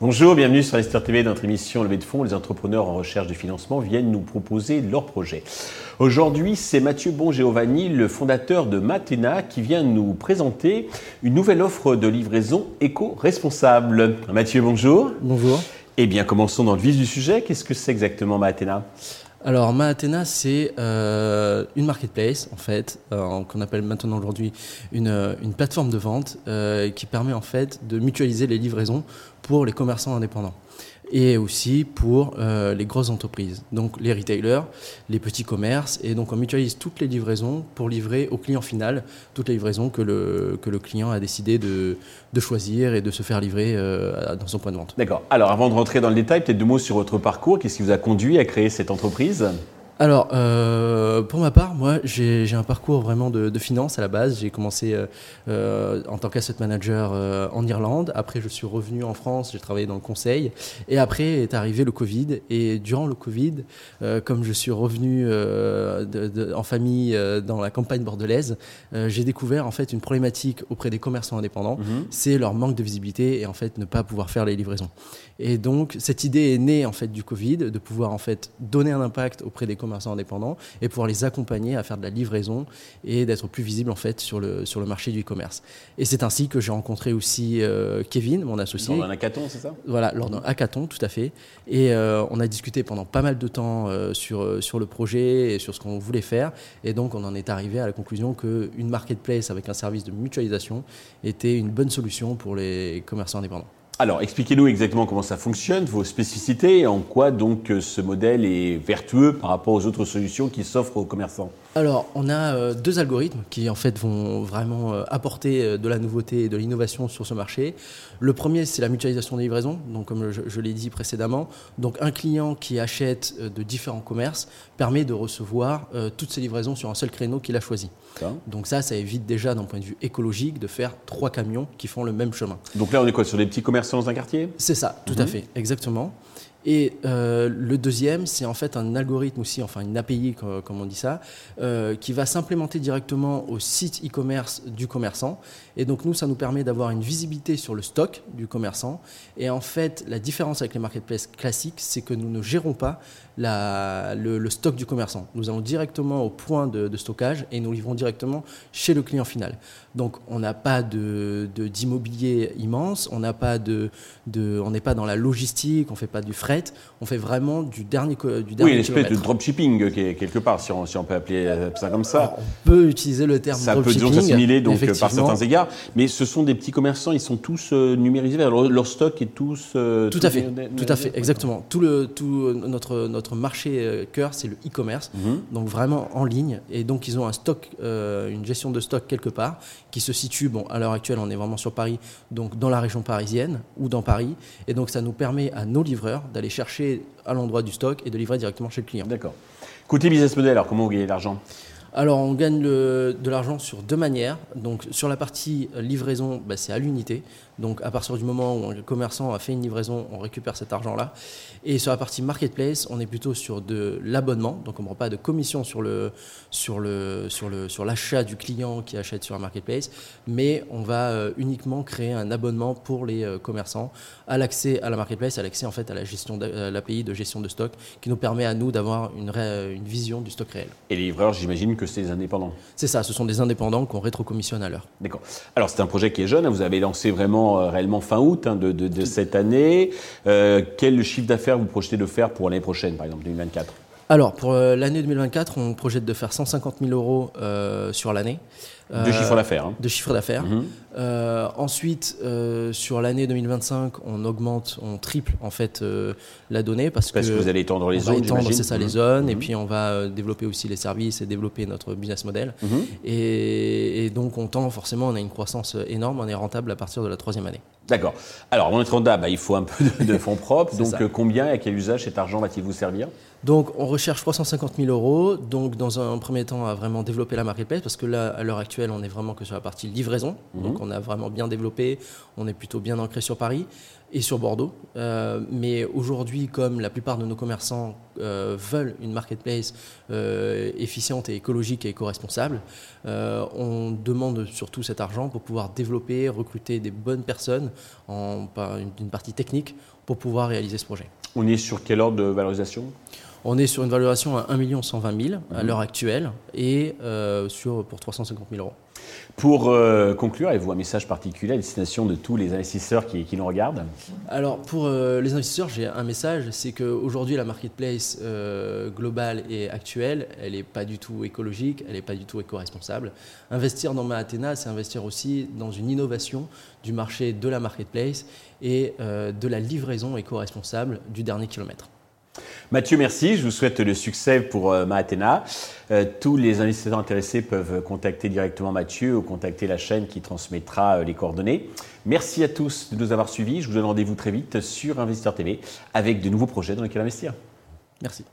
Bonjour, bienvenue sur Investir TV, notre émission Levée de fonds. Les entrepreneurs en recherche de financement viennent nous proposer leurs projets. Aujourd'hui, c'est Mathieu Bongiovanni, le fondateur de Matena, qui vient nous présenter une nouvelle offre de livraison éco-responsable. Mathieu, bonjour. Bonjour. Eh bien, commençons dans le vif du sujet. Qu'est-ce que c'est exactement Matena? Alors, Maatena, c'est euh, une marketplace, en fait, euh, qu'on appelle maintenant aujourd'hui une, euh, une, plateforme de vente qui permet, en fait, de mutualiser les livraisons pour les commerçants indépendants et aussi pour euh, les grosses entreprises, donc les retailers, les petits commerces. Et donc on mutualise toutes les livraisons pour livrer au client final toutes les livraisons que le, client a décidé de, de choisir et de se faire livrer euh, dans son point de vente. D'accord. Alors avant de rentrer dans le détail, peut-être deux mots sur votre parcours. Qu'est-ce qui vous a conduit à créer cette entreprise? Alors, euh, pour ma part, moi, j'ai un parcours vraiment de, de, finance à la base. J'ai commencé euh, euh, en tant qu'asset manager euh, en Irlande. Après, je suis revenu en France, j'ai travaillé dans le conseil. Et après est arrivé le Covid. Et durant le Covid, comme je suis revenu de, de, en famille dans la campagne bordelaise, j'ai découvert en fait une problématique auprès des commerçants indépendants. Mmh. C'est leur manque de visibilité et en fait ne pas pouvoir faire les livraisons. Et donc, cette idée est née en fait du Covid, de pouvoir en fait donner un impact auprès des commerçants indépendants et pouvoir les accompagner à faire de la livraison et d'être plus visible en fait sur le, sur le marché du e-commerce. Et c'est ainsi que j'ai rencontré aussi euh, Kevin, mon associé. Lors d'un hackathon, c'est ça? Voilà, lors d'un hackathon, tout à fait. Et euh, on a discuté pendant pas mal de temps euh, sur, sur le projet et sur ce qu'on voulait faire. Et donc, on en est arrivé à la conclusion qu'une marketplace avec un service de mutualisation était une bonne solution pour les commerçants indépendants. Alors, expliquez-nous exactement comment ça fonctionne, vos spécificités, et en quoi donc ce modèle est vertueux par rapport aux autres solutions qui s'offrent aux commerçants? Alors, on a euh, deux algorithmes qui en fait vont vraiment euh, apporter euh, de la nouveauté et de l'innovation sur ce marché. Le premier, c'est la mutualisation des livraisons. Donc, comme je, je l'ai dit précédemment, donc un client qui achète de différents commerces permet de recevoir toutes ses livraisons sur un seul créneau qu'il a choisi. Donc ça, ça évite déjà d'un point de vue écologique de faire trois camions qui font le même chemin. Donc là, on est quoi? Sur des petits commerçants dans un quartier? C'est ça, tout à mhm. fait, exactement. Et euh, le deuxième, c'est en fait un algorithme aussi, enfin une API comme on dit ça, euh, qui va s'implémenter directement au site e-commerce du commerçant. Et donc nous, ça nous permet d'avoir une visibilité sur le stock du commerçant. Et en fait, la différence avec les marketplaces classiques, c'est que nous ne gérons pas le, stock du commerçant. Nous allons directement au point de, de, stockage et nous livrons directement chez le client final. Donc on n'a pas de, d'immobilier immense, on n'a de, de on n'est pas dans la logistique, on fait pas du on fait vraiment du dernier du dernier Oui, une espèce de dropshipping quelque part, si on, si on peut appeler ça comme ça. Alors, on peut utiliser le terme ça dropshipping. Ça peut s'assimiler donc par certains égards, mais ce sont des petits commerçants, ils sont tous euh, numérisés, leur, leur, stock est tous. Euh, tout, à fait, tout à fait, exactement. Tout le tout notre notre marché euh, cœur, c'est le e-commerce, mhm. donc vraiment en ligne. Et donc, ils ont un stock, euh, une gestion de stock quelque part qui se situe, bon, à l'heure actuelle, on est vraiment sur Paris, donc dans la région parisienne ou dans Paris. Et donc, ça nous permet à nos livreurs d'aller chercher à l'endroit du stock et de livrer directement chez le client. D'accord. Côté business model, alors comment vous gagnez l'argent? Alors, on gagne de l'argent sur deux manières. Donc, sur la partie livraison, bah, c'est à l'unité. Donc, à partir du moment où un commerçant a fait une livraison, on récupère cet argent-là. Et sur la partie marketplace, on est plutôt sur de l'abonnement. Donc, on ne prend pas de commission sur l'achat du client qui achète sur un marketplace, mais on va euh, uniquement créer un abonnement pour les euh, commerçants à l'accès à la marketplace, à l'accès en fait à la gestion l'API de gestion de stock, qui nous permet à nous d'avoir une une vision du stock réel. Et les livreurs, j'imagine que c'est des indépendants. C'est ça, ce sont des indépendants qu'on rétrocommissionne à l'heure. D'accord. Alors, c'est un projet qui est jeune. Hein. Vous avez lancé vraiment euh, réellement fin août hein, de, de, de, cette année. Euh, quel chiffre d'affaires vous projetez de faire pour l'année prochaine, par exemple 2024 alors, pour euh, l'année 2024, on projette de faire 150 000 euros euh, sur l'année. De chiffre d'affaires. Hein. De chiffre d'affaires. Mhm. Euh, ensuite, euh, sur l'année 2025, on augmente, on triple en fait euh, la donnée parce, parce que, que, vous allez étendre les zones. étendre, c'est ça, les mhm. zones, et mhm. puis on va développer aussi les services et développer notre business model. Et, et, donc, on tend forcément, on a une croissance énorme, on est rentable à partir de la troisième année. D'accord. Alors, on est rentable, bah, il faut un peu de, de fonds propres. donc, combien et à quel usage cet argent va-t-il vous servir? Donc, on recherche 350 000 euros. Donc, dans un premier temps, à vraiment développer la marketplace parce que là, à l'heure actuelle, on est vraiment que sur la partie livraison. Mhm. Donc, on a vraiment bien développé. On est plutôt bien ancré sur Paris. Et sur Bordeaux. Euh, mais aujourd'hui, comme la plupart de nos commerçants euh, veulent une marketplace euh, efficiente et écologique et éco-responsable, on demande surtout cet argent pour pouvoir développer, recruter des bonnes personnes en partie technique pour pouvoir réaliser ce projet. On est sur quel ordre de valorisation? On est sur une valorisation à 1 120 000 à l'heure actuelle et sur, pour 350 000 euros. Pour euh, conclure, avez-vous un message particulier à destination de tous les investisseurs qui, nous regardent? Alors, pour euh, les investisseurs, j'ai un message c'est qu'aujourd'hui, la marketplace euh, globale et actuelle, elle n'est pas du tout écologique, elle n'est pas du tout éco-responsable. Investir dans Maatena, c'est investir aussi dans une innovation du marché de la marketplace et de la livraison éco-responsable du dernier kilomètre. Mathieu, merci. Je vous souhaite le succès pour euh, Maatena. Euh, tous les investisseurs intéressés peuvent contacter directement Mathieu ou contacter la chaîne qui transmettra euh, les coordonnées. Merci à tous de nous avoir suivis. Je vous donne rendez-vous très vite sur Investisseur TV avec de nouveaux projets dans lesquels investir. Merci.